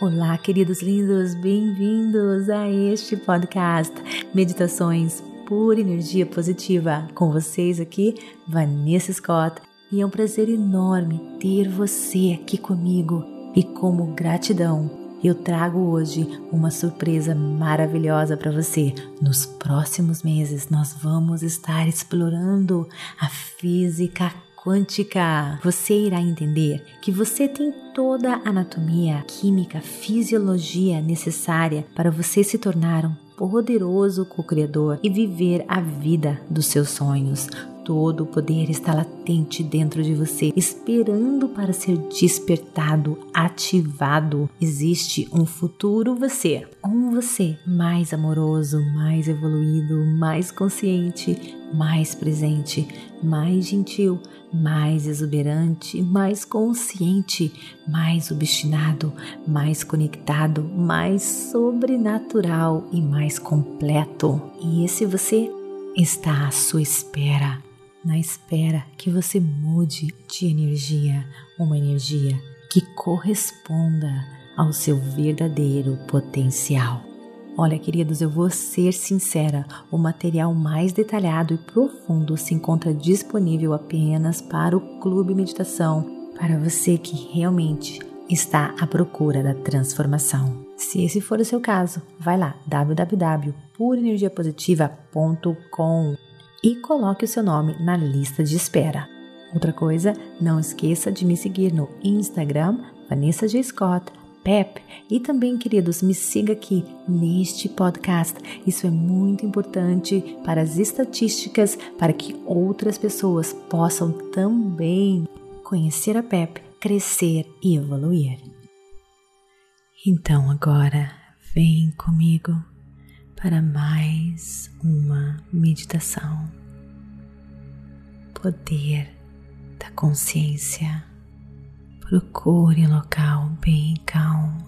Olá, queridos lindos, bem-vindos a este podcast Meditações por Energia Positiva. Com vocês aqui, Vanessa Scott, e é um prazer enorme ter você aqui comigo. E como gratidão, eu trago hoje uma surpresa maravilhosa para você. Nos próximos meses, nós vamos estar explorando a física quântica, você irá entender que você tem toda a anatomia, química, fisiologia necessária para você se tornar um poderoso co-criador e viver a vida dos seus sonhos. Todo o poder está latente dentro de você, esperando para ser despertado, ativado. Existe um futuro você, um você mais amoroso, mais evoluído, mais consciente, mais presente, mais gentil, mais exuberante, mais consciente, mais obstinado, mais conectado, mais sobrenatural e mais completo. E esse você está à sua espera na espera que você mude de energia, uma energia que corresponda ao seu verdadeiro potencial. Olha, queridos, eu vou ser sincera: o material mais detalhado e profundo se encontra disponível apenas para o Clube Meditação, para você que realmente está à procura da transformação. Se esse for o seu caso, vai lá www.purenergiapositiva.com e coloque o seu nome na lista de espera. Outra coisa, não esqueça de me seguir no Instagram, Vanessa G. Scott, Pep, e também, queridos, me siga aqui neste podcast. Isso é muito importante para as estatísticas, para que outras pessoas possam também conhecer a Pep, crescer e evoluir. Então agora, vem comigo para mais uma meditação. Poder da consciência. Procure um local bem calmo,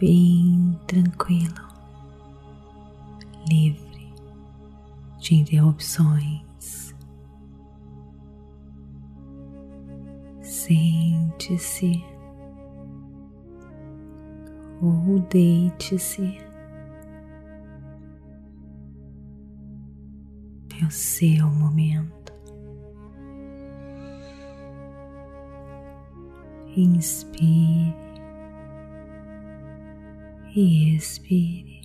bem tranquilo, livre de interrupções. Sente-se ou deite-se o seu momento. Inspire e expire.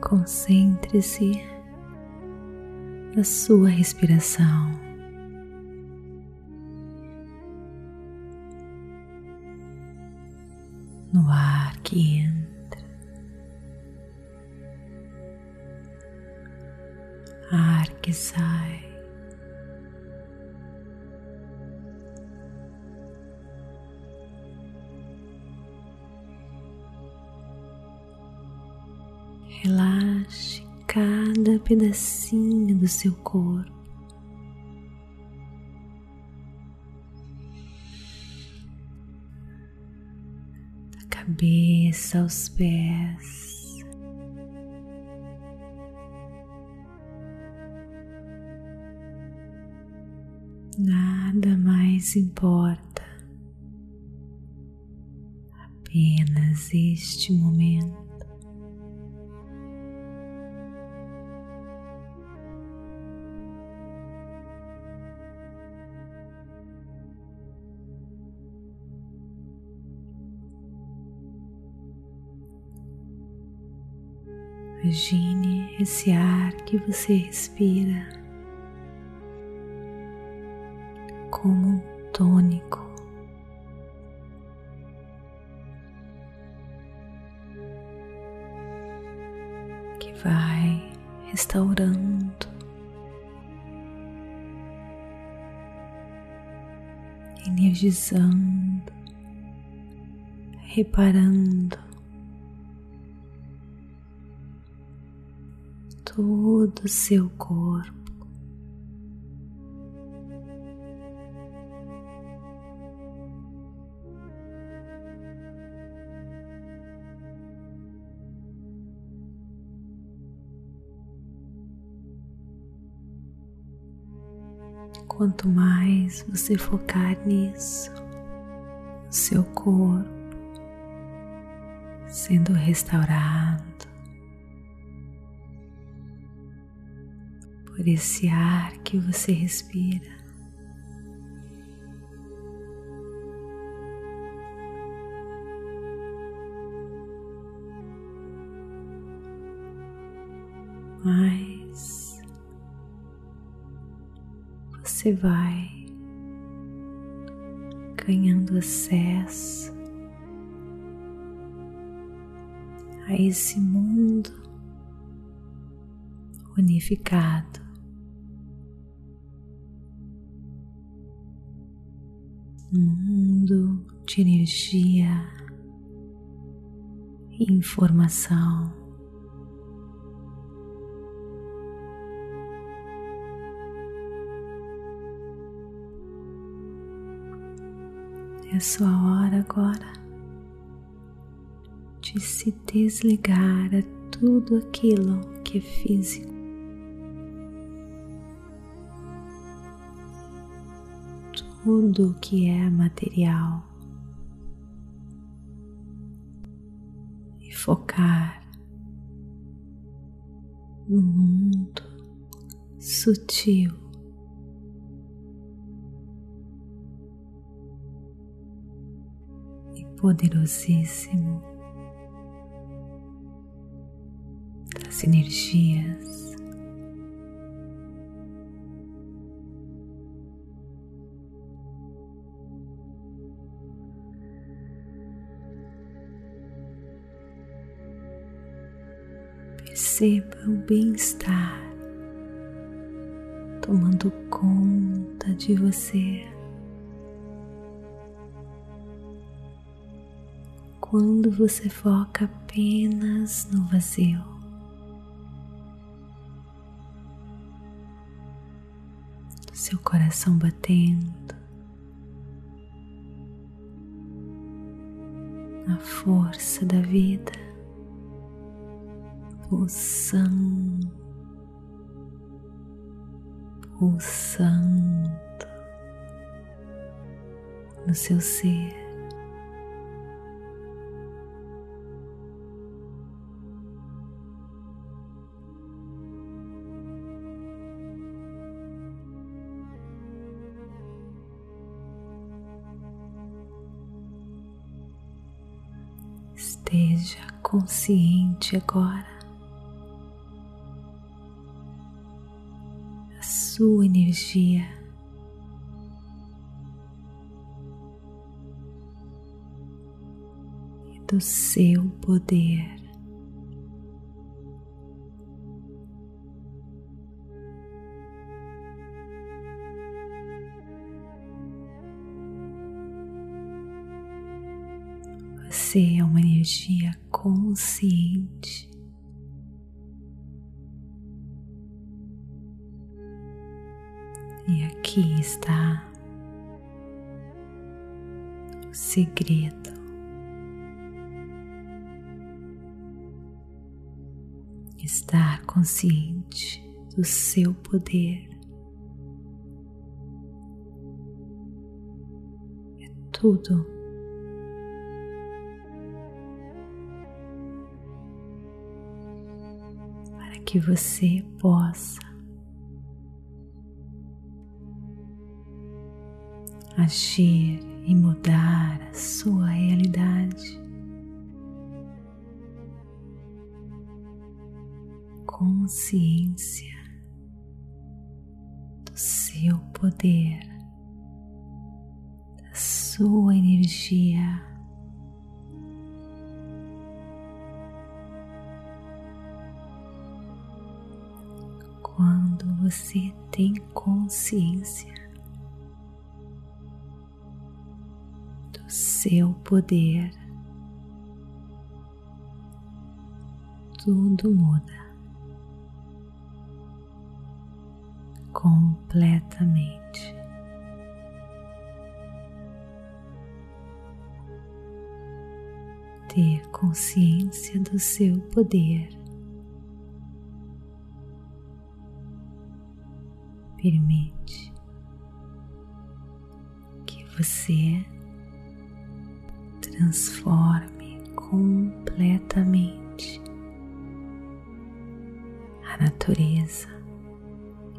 Concentre-se na sua respiração. No ar que entra que sai. Relaxe cada pedacinho do seu corpo. Da cabeça aos pés. Mais importa, apenas este momento. Imagine esse ar que você respira. como tônico. Que vai restaurando, energizando, reparando todo o seu corpo. Quanto mais você focar nisso, seu corpo sendo restaurado por esse ar que você respira. Você vai ganhando acesso a esse mundo unificado. Mundo de energia e informação. É a sua hora agora de se desligar a tudo aquilo que é físico. Tudo que é material e focar no mundo sutil poderosíssimo das energias. Perceba o bem-estar tomando conta de você. Quando você foca apenas no vazio. seu coração batendo, na força da vida, pulsando, pulsando no seu ser. Consciente agora da sua energia. e Do seu poder. Você é uma energia consciente. E aqui está o segredo. Estar consciente do seu poder. É tudo que você possa agir e mudar a sua realidade. Consciência do seu poder, da sua energia. Você tem consciência do seu poder, tudo muda completamente. Ter consciência do seu poder permite você transforme completamente a natureza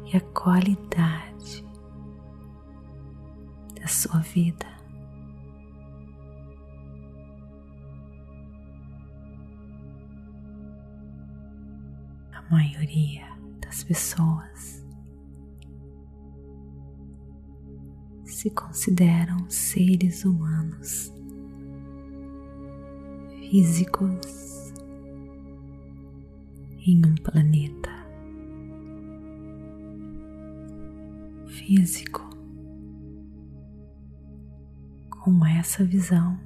e a qualidade da sua vida. A maioria das pessoas se consideram seres humanos físicos em um planeta físico com essa visão.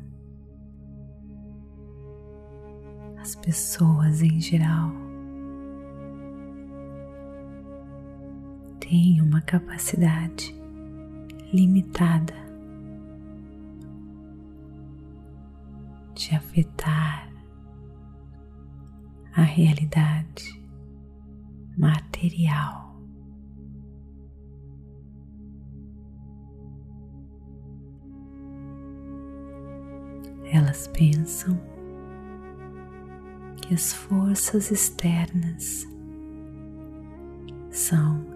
As pessoas em geral têm uma capacidade limitada de afetar a realidade material. Elas pensam que as forças externas são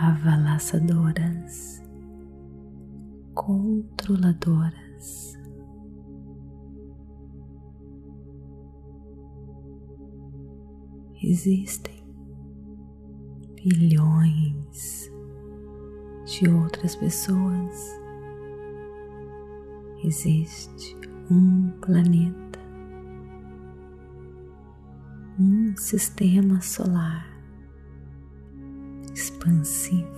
avalaçadoras, controladoras. Existem bilhões de outras pessoas. Existe um planeta, um sistema solar expansivo,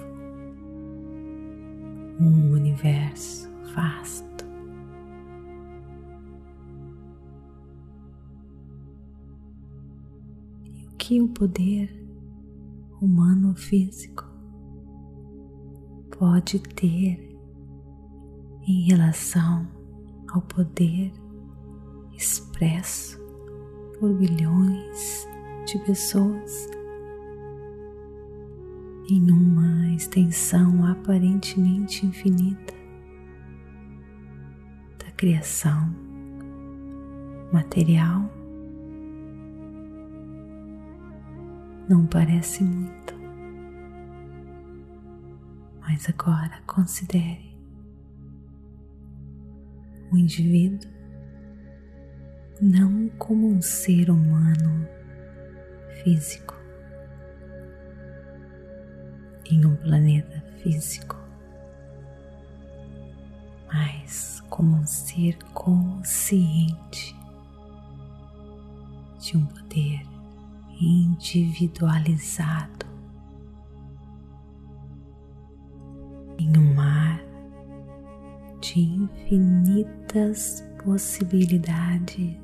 um universo vasto. E o que o poder humano físico pode ter em relação ao poder expresso por bilhões de pessoas em uma extensão aparentemente infinita da criação material. Não parece muito, mas agora considere o indivíduo não como um ser humano físico em um planeta físico, mas como um ser consciente de um poder individualizado em um mar de infinitas possibilidades.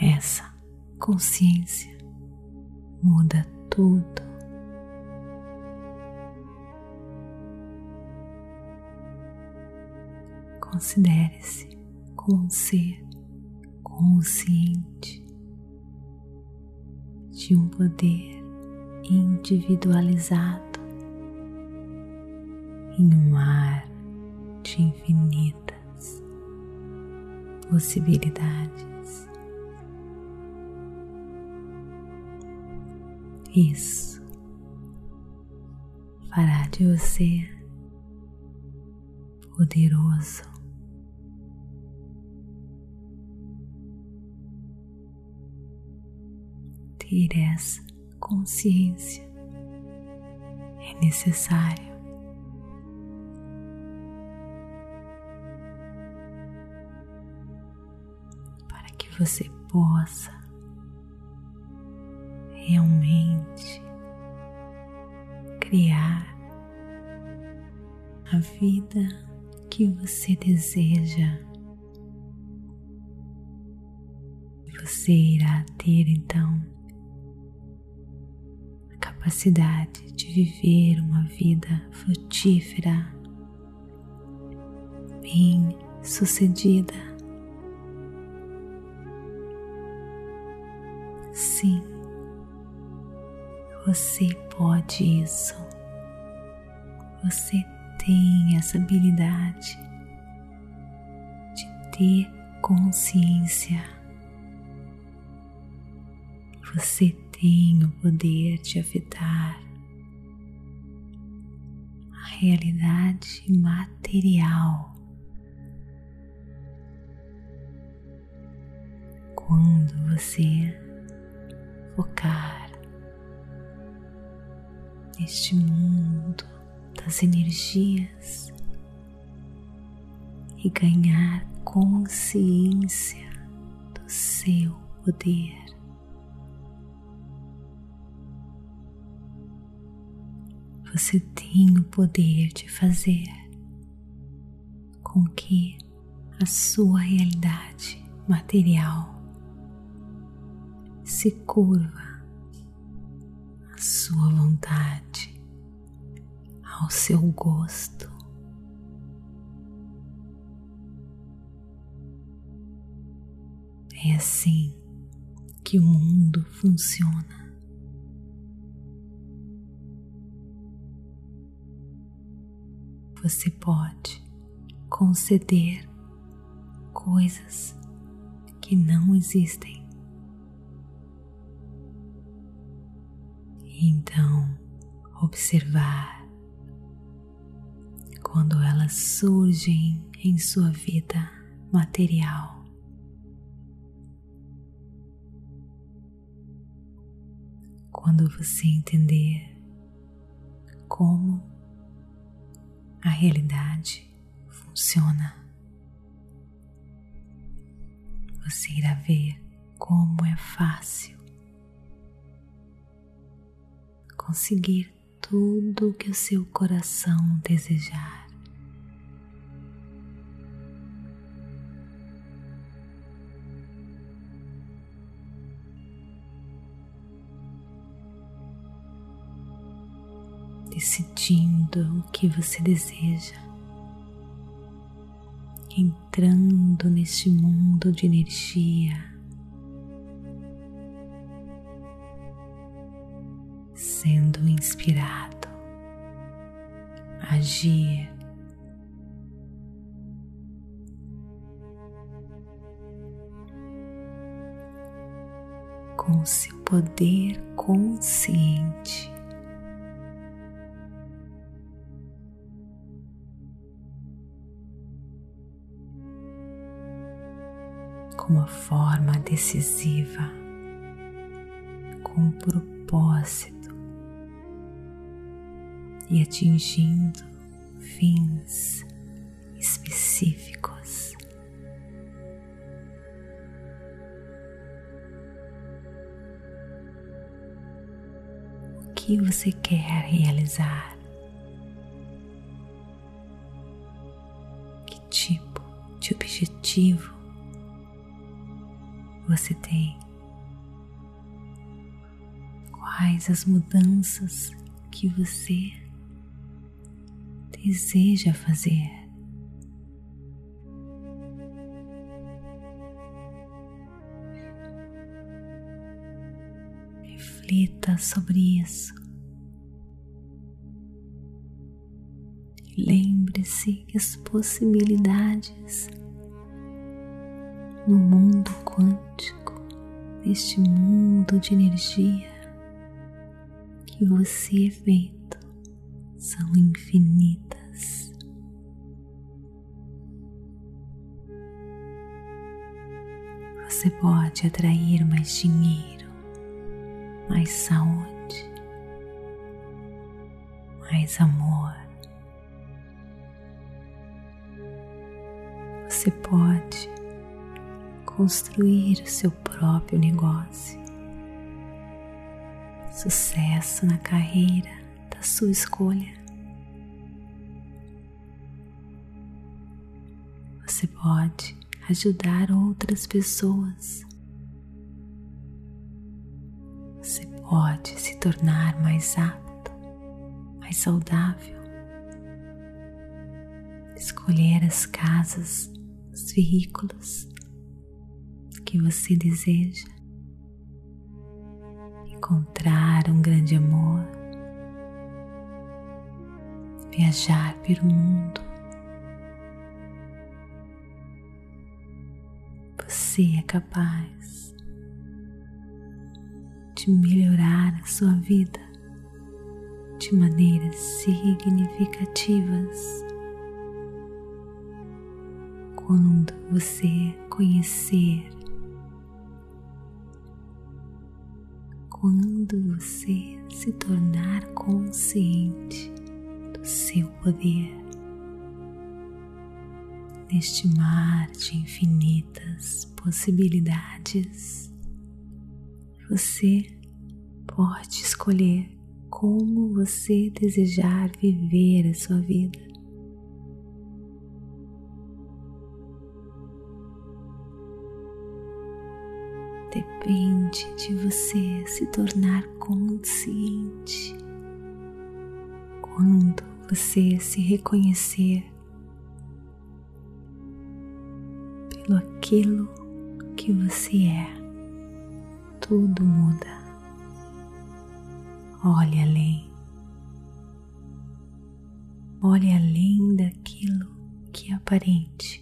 Essa consciência muda tudo. Considere-se como um ser consciente de um poder individualizado em um mar de infinitas possibilidades. Isso fará de você poderoso. Ter essa consciência é necessário você possa realmente criar a vida que você deseja. Você irá ter então capacidade de viver uma vida frutífera, bem sucedida Sim, você pode isso. Você tem essa habilidade de ter consciência. Você tem o poder de afetar a realidade material. Quando você focar neste mundo das energias e ganhar consciência do seu poder. Você tem o poder de fazer com que a sua realidade material se curva à sua vontade, ao seu gosto. É assim que o mundo funciona. Você pode conceder coisas que não existem. E então observar quando elas surgem em sua vida material. quando você entender como a realidade funciona, você irá ver como é fácil conseguir tudo o que o seu coração desejar. Decidindo o que você deseja, entrando neste mundo de energia, sendo inspirado agir. Com seu poder consciente. Uma forma decisiva, com propósito e atingindo fins específicos. O que você quer realizar? Que tipo de objetivo você tem? Quais as mudanças que você deseja fazer? Reflita sobre isso. Lembre-se que as possibilidades no mundo quântico, neste mundo de energia que você é feito, são infinitas. Você pode atrair mais dinheiro, mais saúde, mais amor. Você pode construir o seu próprio negócio. Sucesso na carreira da sua escolha. Você pode ajudar outras pessoas. Você pode se tornar mais apto, mais saudável. Escolher as casas, os veículos que você deseja, encontrar um grande amor, viajar pelo mundo. Você é capaz de melhorar a sua vida de maneiras significativas. Quando você conhecer, quando você se tornar consciente do seu poder neste mar de infinitas possibilidades, você pode escolher como você desejar viver a sua vida. Depende de você se tornar consciente quando você se reconhecer pelo aquilo que você é, tudo muda. Olhe além. Olhe além daquilo que é aparente.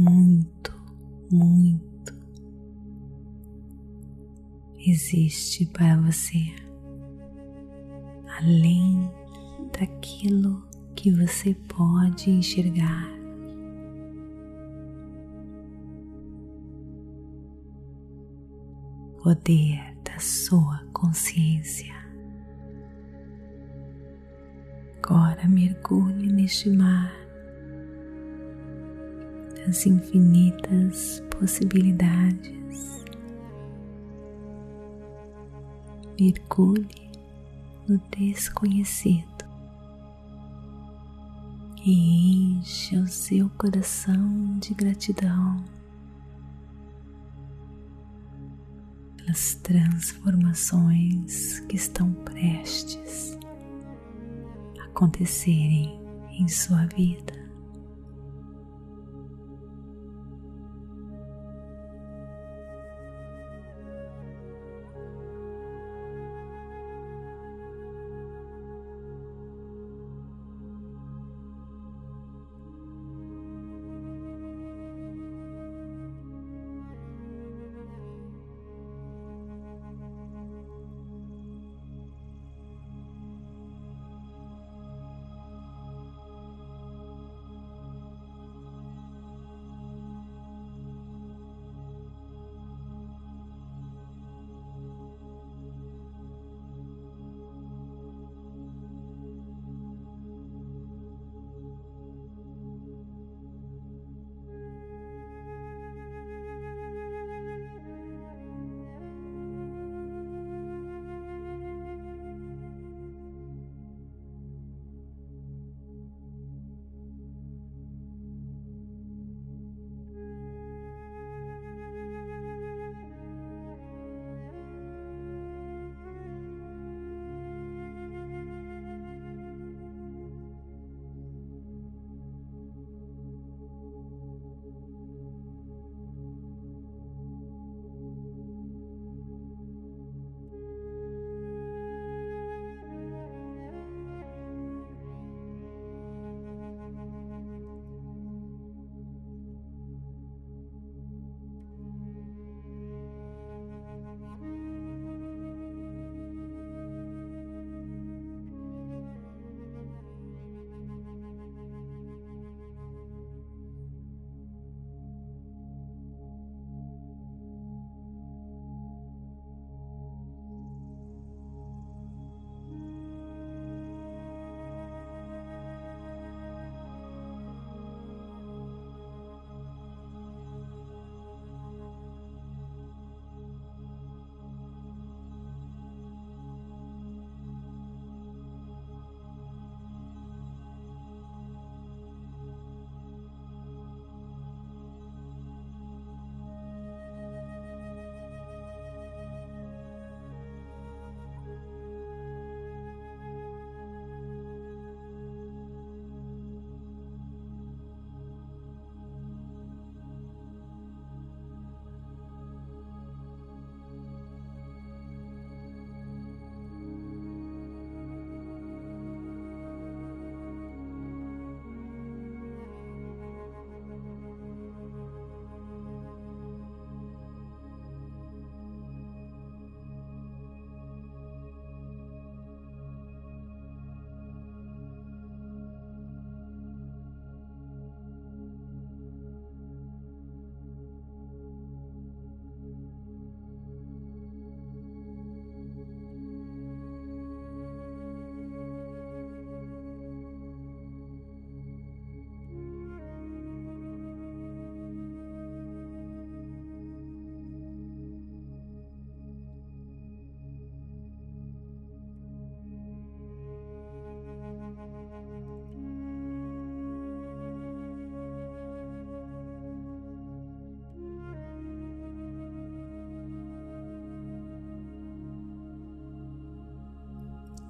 Muito, muito existe para você além daquilo que você pode enxergar. Poder da sua consciência. Agora mergulhe neste mar das infinitas possibilidades. Mergulhe no desconhecido e encha o seu coração de gratidão pelas transformações que estão prestes a acontecerem em sua vida.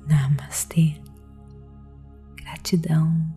Namastê. Gratidão